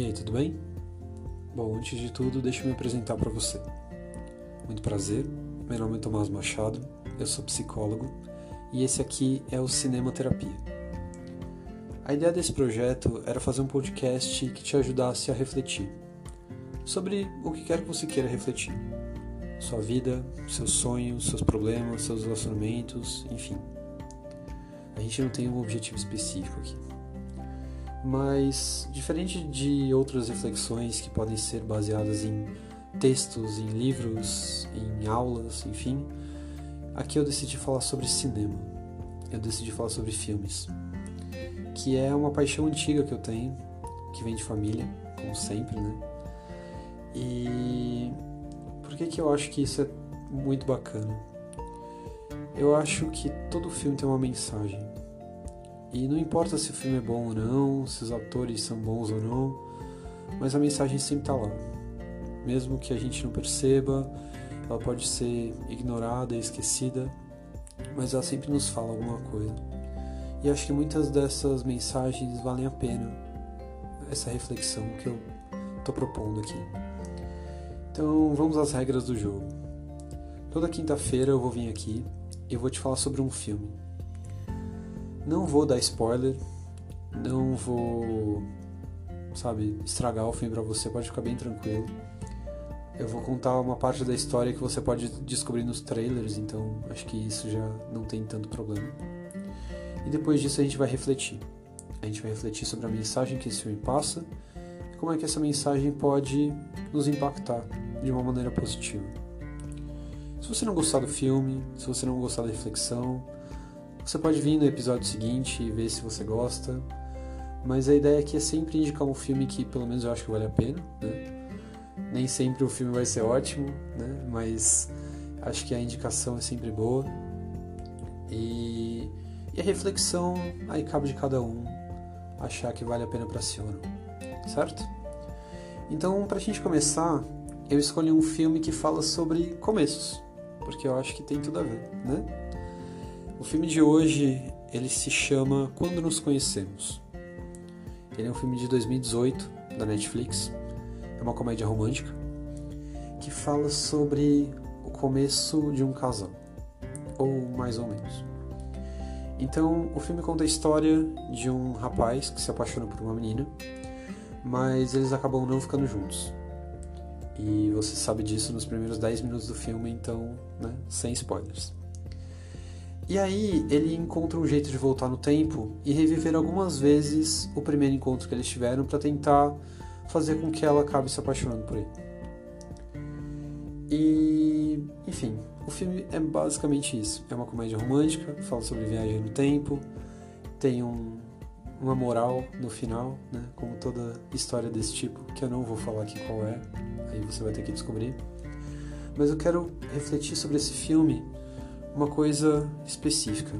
E aí, tudo bem? Bom, antes de tudo, deixa eu me apresentar para você. Muito prazer, meu nome é Tomás Machado, eu sou psicólogo e esse aqui é o Cinema Terapia. A ideia desse projeto era fazer um podcast que te ajudasse a refletir sobre o que quer que você queira refletir. Sua vida, seus sonhos, seus problemas, seus relacionamentos, enfim. A gente não tem um objetivo específico aqui. Mas, diferente de outras reflexões que podem ser baseadas em textos, em livros, em aulas, enfim, aqui eu decidi falar sobre cinema. Eu decidi falar sobre filmes, que é uma paixão antiga que eu tenho, que vem de família, como sempre, né? E por que que eu acho que isso é muito bacana? Eu acho que todo filme tem uma mensagem. E não importa se o filme é bom ou não, se os atores são bons ou não, mas a mensagem sempre está lá. Mesmo que a gente não perceba, ela pode ser ignorada e esquecida, mas ela sempre nos fala alguma coisa. E acho que muitas dessas mensagens valem a pena essa reflexão que eu estou propondo aqui. Então vamos às regras do jogo. Toda quinta-feira eu vou vir aqui e vou te falar sobre um filme. Não vou dar spoiler, não vou, sabe, estragar o filme para você, pode ficar bem tranquilo. Eu vou contar uma parte da história que você pode descobrir nos trailers, então acho que isso já não tem tanto problema. E depois disso a gente vai refletir. A gente vai refletir sobre a mensagem que esse filme passa e como é que essa mensagem pode nos impactar de uma maneira positiva. Se você não gostar do filme, se você não gostar da reflexão, você pode vir no episódio seguinte e ver se você gosta. Mas a ideia aqui é sempre indicar um filme que pelo menos eu acho que vale a pena, né? Nem sempre o filme vai ser ótimo, né? Mas acho que a indicação é sempre boa. E, e a reflexão aí cabe de cada um achar que vale a pena para si ou não, certo? Então, pra gente começar, eu escolhi um filme que fala sobre começos, porque eu acho que tem tudo a ver, né? O filme de hoje, ele se chama Quando Nos Conhecemos. Ele é um filme de 2018 da Netflix. É uma comédia romântica que fala sobre o começo de um casal, ou mais ou menos. Então, o filme conta a história de um rapaz que se apaixona por uma menina, mas eles acabam não ficando juntos. E você sabe disso nos primeiros 10 minutos do filme, então, né, sem spoilers. E aí ele encontra um jeito de voltar no tempo e reviver algumas vezes o primeiro encontro que eles tiveram para tentar fazer com que ela acabe se apaixonando por ele. E, enfim, o filme é basicamente isso. É uma comédia romântica, fala sobre viagem no tempo, tem um, uma moral no final, né? Como toda história desse tipo, que eu não vou falar aqui qual é, aí você vai ter que descobrir. Mas eu quero refletir sobre esse filme uma coisa específica.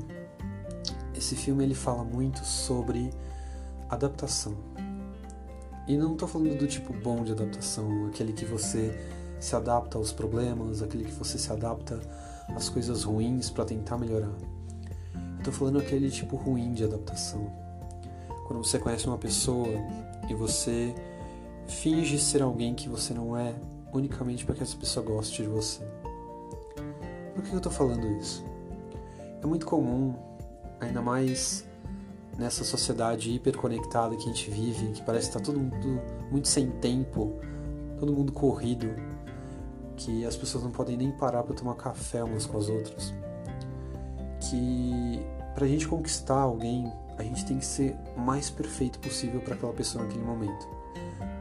Esse filme ele fala muito sobre adaptação. E não estou falando do tipo bom de adaptação, aquele que você se adapta aos problemas, aquele que você se adapta às coisas ruins para tentar melhorar. Estou falando aquele tipo ruim de adaptação. Quando você conhece uma pessoa e você finge ser alguém que você não é, unicamente para que essa pessoa goste de você. Por que eu estou falando isso? É muito comum, ainda mais nessa sociedade hiperconectada que a gente vive, que parece estar tá todo mundo muito sem tempo, todo mundo corrido, que as pessoas não podem nem parar para tomar café umas com as outras. Que para a gente conquistar alguém, a gente tem que ser o mais perfeito possível para aquela pessoa naquele momento,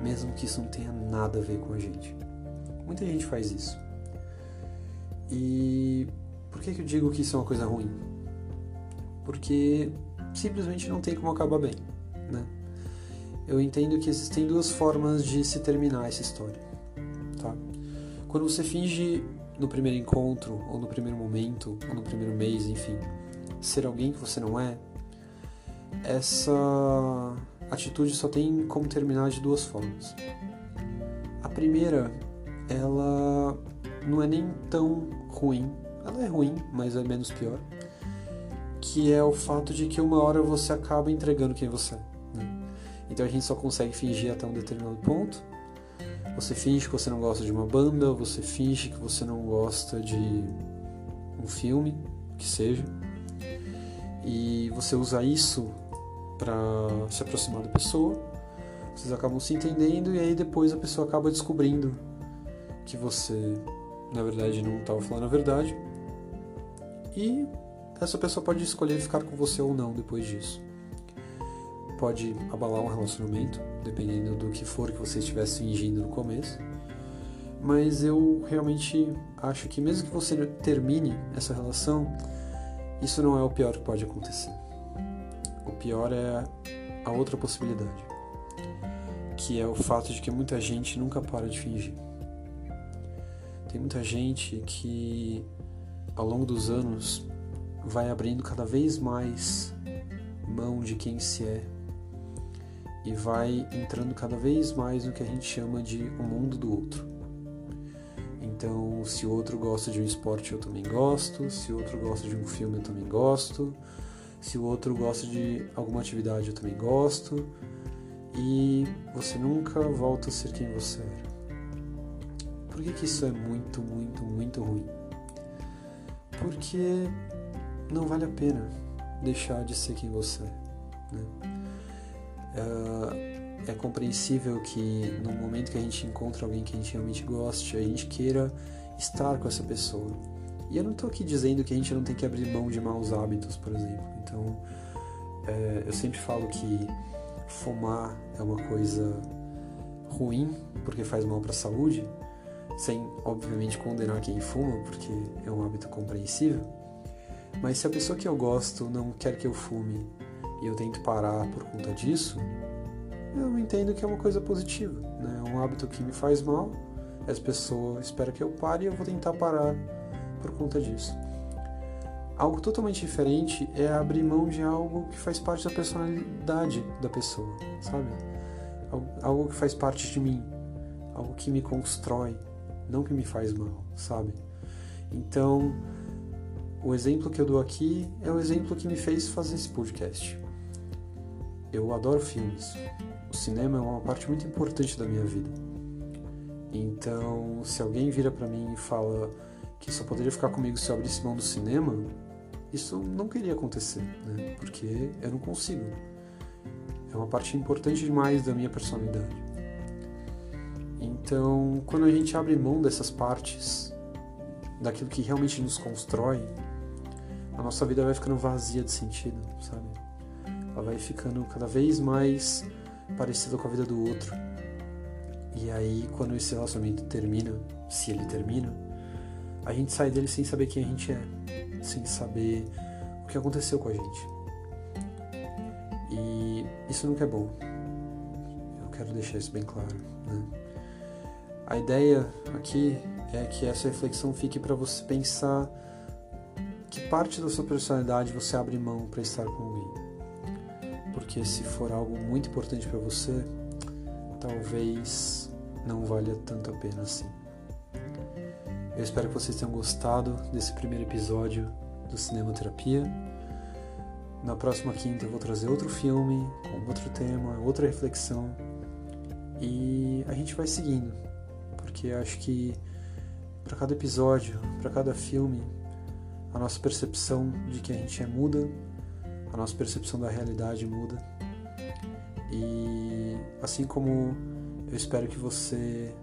mesmo que isso não tenha nada a ver com a gente. Muita gente faz isso. E por que, que eu digo que isso é uma coisa ruim? Porque simplesmente não tem como acabar bem, né? Eu entendo que existem duas formas de se terminar essa história, tá? Quando você finge no primeiro encontro, ou no primeiro momento, ou no primeiro mês, enfim, ser alguém que você não é, essa atitude só tem como terminar de duas formas. A primeira, ela não é nem tão ruim, ela é ruim, mas é menos pior, que é o fato de que uma hora você acaba entregando quem você é. Né? Então a gente só consegue fingir até um determinado ponto. Você finge que você não gosta de uma banda, você finge que você não gosta de um filme, que seja. E você usa isso para se aproximar da pessoa. Vocês acabam se entendendo e aí depois a pessoa acaba descobrindo que você, na verdade, não estava falando a verdade. E essa pessoa pode escolher ficar com você ou não depois disso. Pode abalar um relacionamento, dependendo do que for que você estivesse fingindo no começo. Mas eu realmente acho que mesmo que você termine essa relação, isso não é o pior que pode acontecer. O pior é a outra possibilidade, que é o fato de que muita gente nunca para de fingir. Tem muita gente que ao longo dos anos vai abrindo cada vez mais mão de quem se é e vai entrando cada vez mais no que a gente chama de o mundo do outro. Então, se o outro gosta de um esporte, eu também gosto, se o outro gosta de um filme, eu também gosto, se o outro gosta de alguma atividade, eu também gosto, e você nunca volta a ser quem você era. Por que, que isso é muito, muito, muito ruim? Porque não vale a pena deixar de ser quem você é. Né? É, é compreensível que no momento que a gente encontra alguém que a gente realmente goste, a gente queira estar com essa pessoa. E eu não estou aqui dizendo que a gente não tem que abrir mão de maus hábitos, por exemplo. Então, é, eu sempre falo que fumar é uma coisa ruim porque faz mal para a saúde, sem obviamente condenar quem fuma, porque é um hábito compreensível. Mas se a pessoa que eu gosto não quer que eu fume e eu tento parar por conta disso, eu entendo que é uma coisa positiva. Né? É um hábito que me faz mal, essa pessoa espera que eu pare e eu vou tentar parar por conta disso. Algo totalmente diferente é abrir mão de algo que faz parte da personalidade da pessoa, sabe? Algo que faz parte de mim, algo que me constrói, não que me faz mal, sabe? Então, o exemplo que eu dou aqui é o exemplo que me fez fazer esse podcast. Eu adoro filmes. O cinema é uma parte muito importante da minha vida. Então, se alguém vira para mim e fala que só poderia ficar comigo se eu abrisse mão do cinema, isso não queria acontecer, né? Porque eu não consigo. É uma parte importante demais da minha personalidade. Então, quando a gente abre mão dessas partes, daquilo que realmente nos constrói, a nossa vida vai ficando vazia de sentido, sabe? Ela vai ficando cada vez mais parecida com a vida do outro. E aí, quando esse relacionamento termina, se ele termina, a gente sai dele sem saber quem a gente é, sem saber o que aconteceu com a gente. E isso nunca é bom. Eu quero deixar isso bem claro. Né? A ideia aqui é que essa reflexão fique para você pensar que parte da sua personalidade você abre mão para estar com alguém. Porque se for algo muito importante para você, talvez não valha tanto a pena assim. Eu espero que vocês tenham gostado desse primeiro episódio do Cinema Terapia. Na próxima quinta eu vou trazer outro filme, com outro tema, outra reflexão. E a gente vai seguindo, porque acho que para cada episódio, para cada filme, a nossa percepção de que a gente é muda, a nossa percepção da realidade muda. E assim como eu espero que você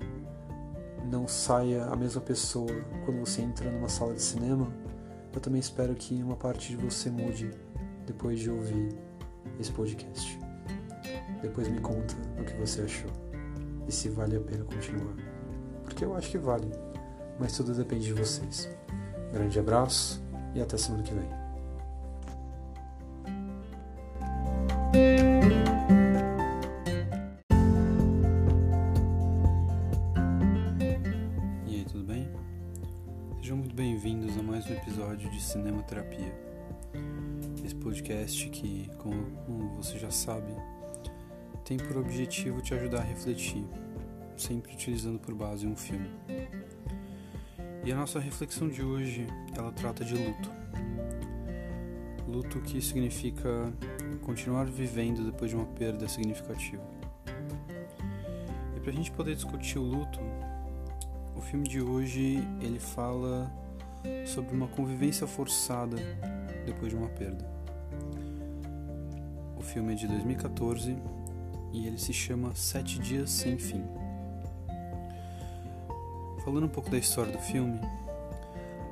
não saia a mesma pessoa quando você entra numa sala de cinema, eu também espero que uma parte de você mude depois de ouvir esse podcast. Depois me conta o que você achou e se vale a pena continuar. Porque eu acho que vale, mas tudo depende de vocês. Grande abraço e até semana que vem. E aí, tudo bem? Sejam muito bem-vindos a mais um episódio de Cinema Terapia. Esse podcast que, como você já sabe, tem por objetivo te ajudar a refletir, sempre utilizando por base um filme. E a nossa reflexão de hoje, ela trata de luto. Luto que significa continuar vivendo depois de uma perda significativa. para a gente poder discutir o luto, o filme de hoje ele fala sobre uma convivência forçada depois de uma perda. O filme é de 2014 e ele se chama Sete Dias Sem Fim. Falando um pouco da história do filme,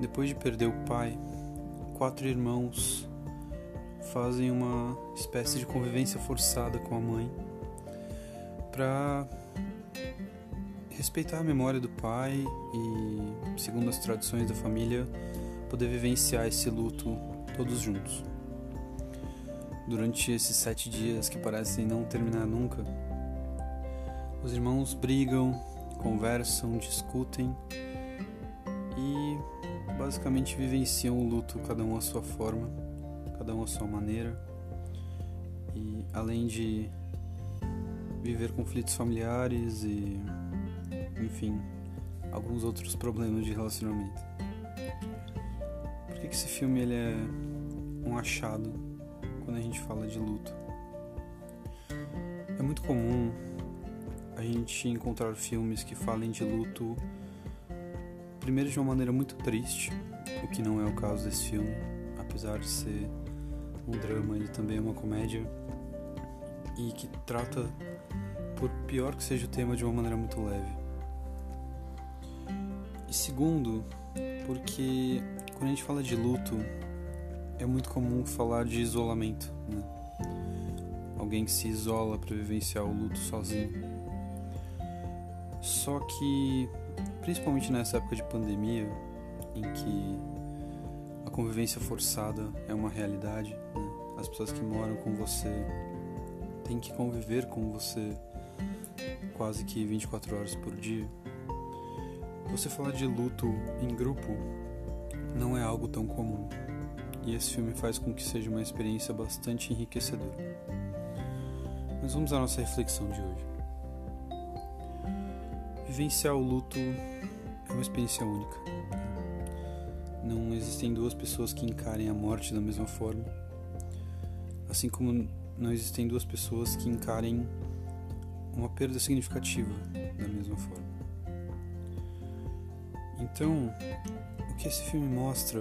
depois de perder o pai, quatro irmãos fazem uma espécie de convivência forçada com a mãe para respeitar a memória do pai e, segundo as tradições da família, poder vivenciar esse luto todos juntos. Durante esses sete dias que parecem não terminar nunca, os irmãos brigam, conversam, discutem e basicamente vivenciam o luto, cada um à sua forma, cada um à sua maneira. E além de viver conflitos familiares e, enfim, alguns outros problemas de relacionamento. Por que, esse filme ele é um achado quando a gente fala de luto? É muito comum gente encontrar filmes que falem de luto primeiro de uma maneira muito triste, o que não é o caso desse filme, apesar de ser um drama, ele também é uma comédia e que trata, por pior que seja o tema, de uma maneira muito leve. E segundo, porque quando a gente fala de luto, é muito comum falar de isolamento, né? Alguém que se isola para vivenciar o luto sozinho. Só que principalmente nessa época de pandemia, em que a convivência forçada é uma realidade, né? as pessoas que moram com você têm que conviver com você quase que 24 horas por dia. Você falar de luto em grupo não é algo tão comum, e esse filme faz com que seja uma experiência bastante enriquecedora. Mas vamos à nossa reflexão de hoje. Vivenciar o luto é uma experiência única. Não existem duas pessoas que encarem a morte da mesma forma, assim como não existem duas pessoas que encarem uma perda significativa da mesma forma. Então, o que esse filme mostra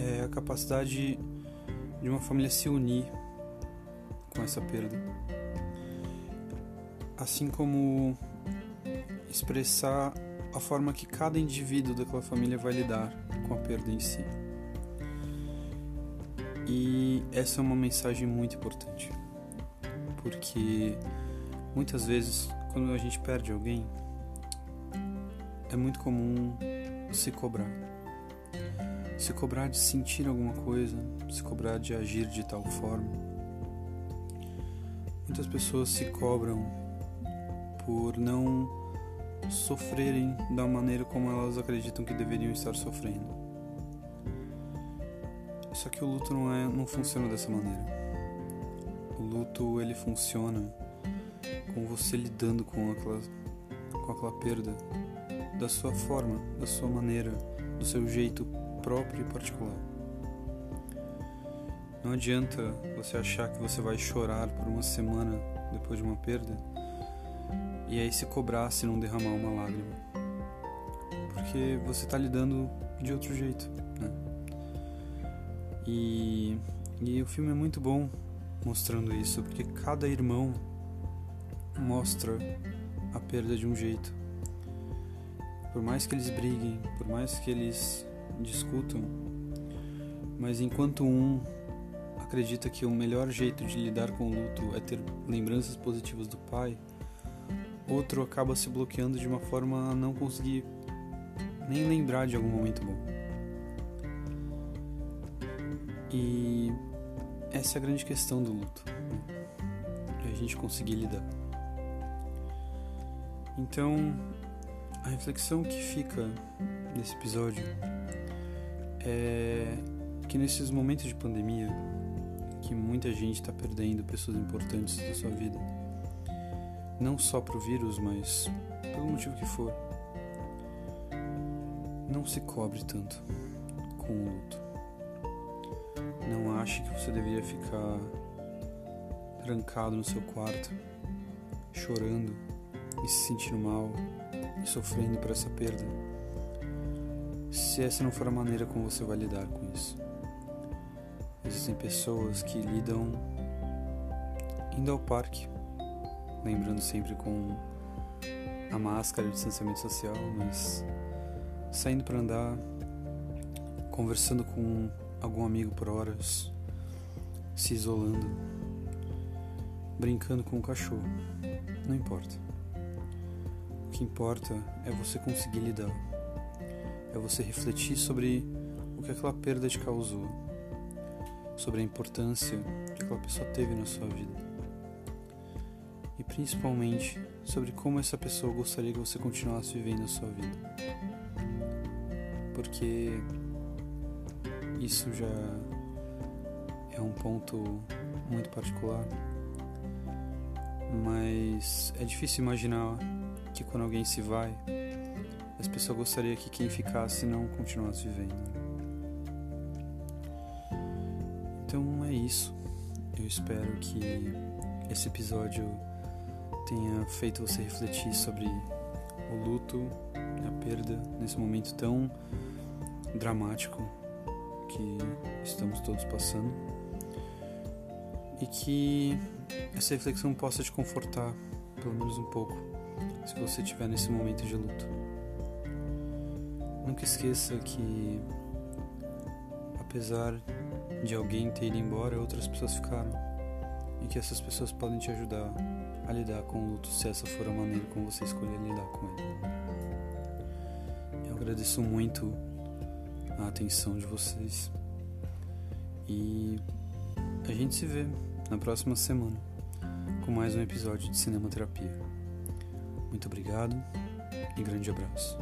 é a capacidade de uma família se unir com essa perda. Assim como expressar a forma que cada indivíduo daquela família vai lidar com a perda em si. E essa é uma mensagem muito importante, porque muitas vezes quando a gente perde alguém, é muito comum se cobrar. Se cobrar de sentir alguma coisa, se cobrar de agir de tal forma. Muitas pessoas se cobram por não sofrerem da maneira como elas acreditam que deveriam estar sofrendo. Só que o luto não é, não funciona dessa maneira. O luto ele funciona com você lidando com aquela com aquela perda da sua forma, da sua maneira, do seu jeito próprio e particular. Não adianta você achar que você vai chorar por uma semana depois de uma perda e aí se cobrar se não derramar uma lágrima. Porque você está lidando de outro jeito, né? E, e o filme é muito bom mostrando isso, porque cada irmão mostra a perda de um jeito. Por mais que eles briguem, por mais que eles discutam, mas enquanto um acredita que o melhor jeito de lidar com o luto é ter lembranças positivas do pai, outro acaba se bloqueando de uma forma a não conseguir nem lembrar de algum momento bom. E essa é a grande questão do luto, né? a gente conseguir lidar. Então, a reflexão que fica nesse episódio é que nesses momentos de pandemia, que muita gente está perdendo pessoas importantes da sua vida, não só para o vírus, mas pelo motivo que for. Não se cobre tanto com o luto. Não ache que você deveria ficar trancado no seu quarto, chorando e se sentindo mal e sofrendo por essa perda, se essa não for a maneira como você vai lidar com isso. Existem pessoas que lidam indo ao parque, lembrando sempre com a máscara de distanciamento social, mas saindo para andar, conversando com algum amigo por horas, se isolando, brincando com o cachorro. Não importa. O que importa é você conseguir lidar. É você refletir sobre o que aquela perda te causou, sobre a importância que aquela pessoa teve na sua vida. Principalmente sobre como essa pessoa gostaria que você continuasse vivendo a sua vida. Porque isso já é um ponto muito particular, mas é difícil imaginar que quando alguém se vai, as pessoas gostariam que quem ficasse não continuasse vivendo. Então é isso. Eu espero que esse episódio tenha feito você refletir sobre o luto, a perda nesse momento tão dramático que estamos todos passando e que essa reflexão possa te confortar pelo menos um pouco se você estiver nesse momento de luto. Nunca esqueça que apesar de alguém ter ido embora, outras pessoas ficaram e que essas pessoas podem te ajudar a lidar com o luto se essa for a maneira como você escolher lidar com ele. Eu agradeço muito a atenção de vocês e a gente se vê na próxima semana com mais um episódio de Cinema Terapia. Muito obrigado e grande abraço.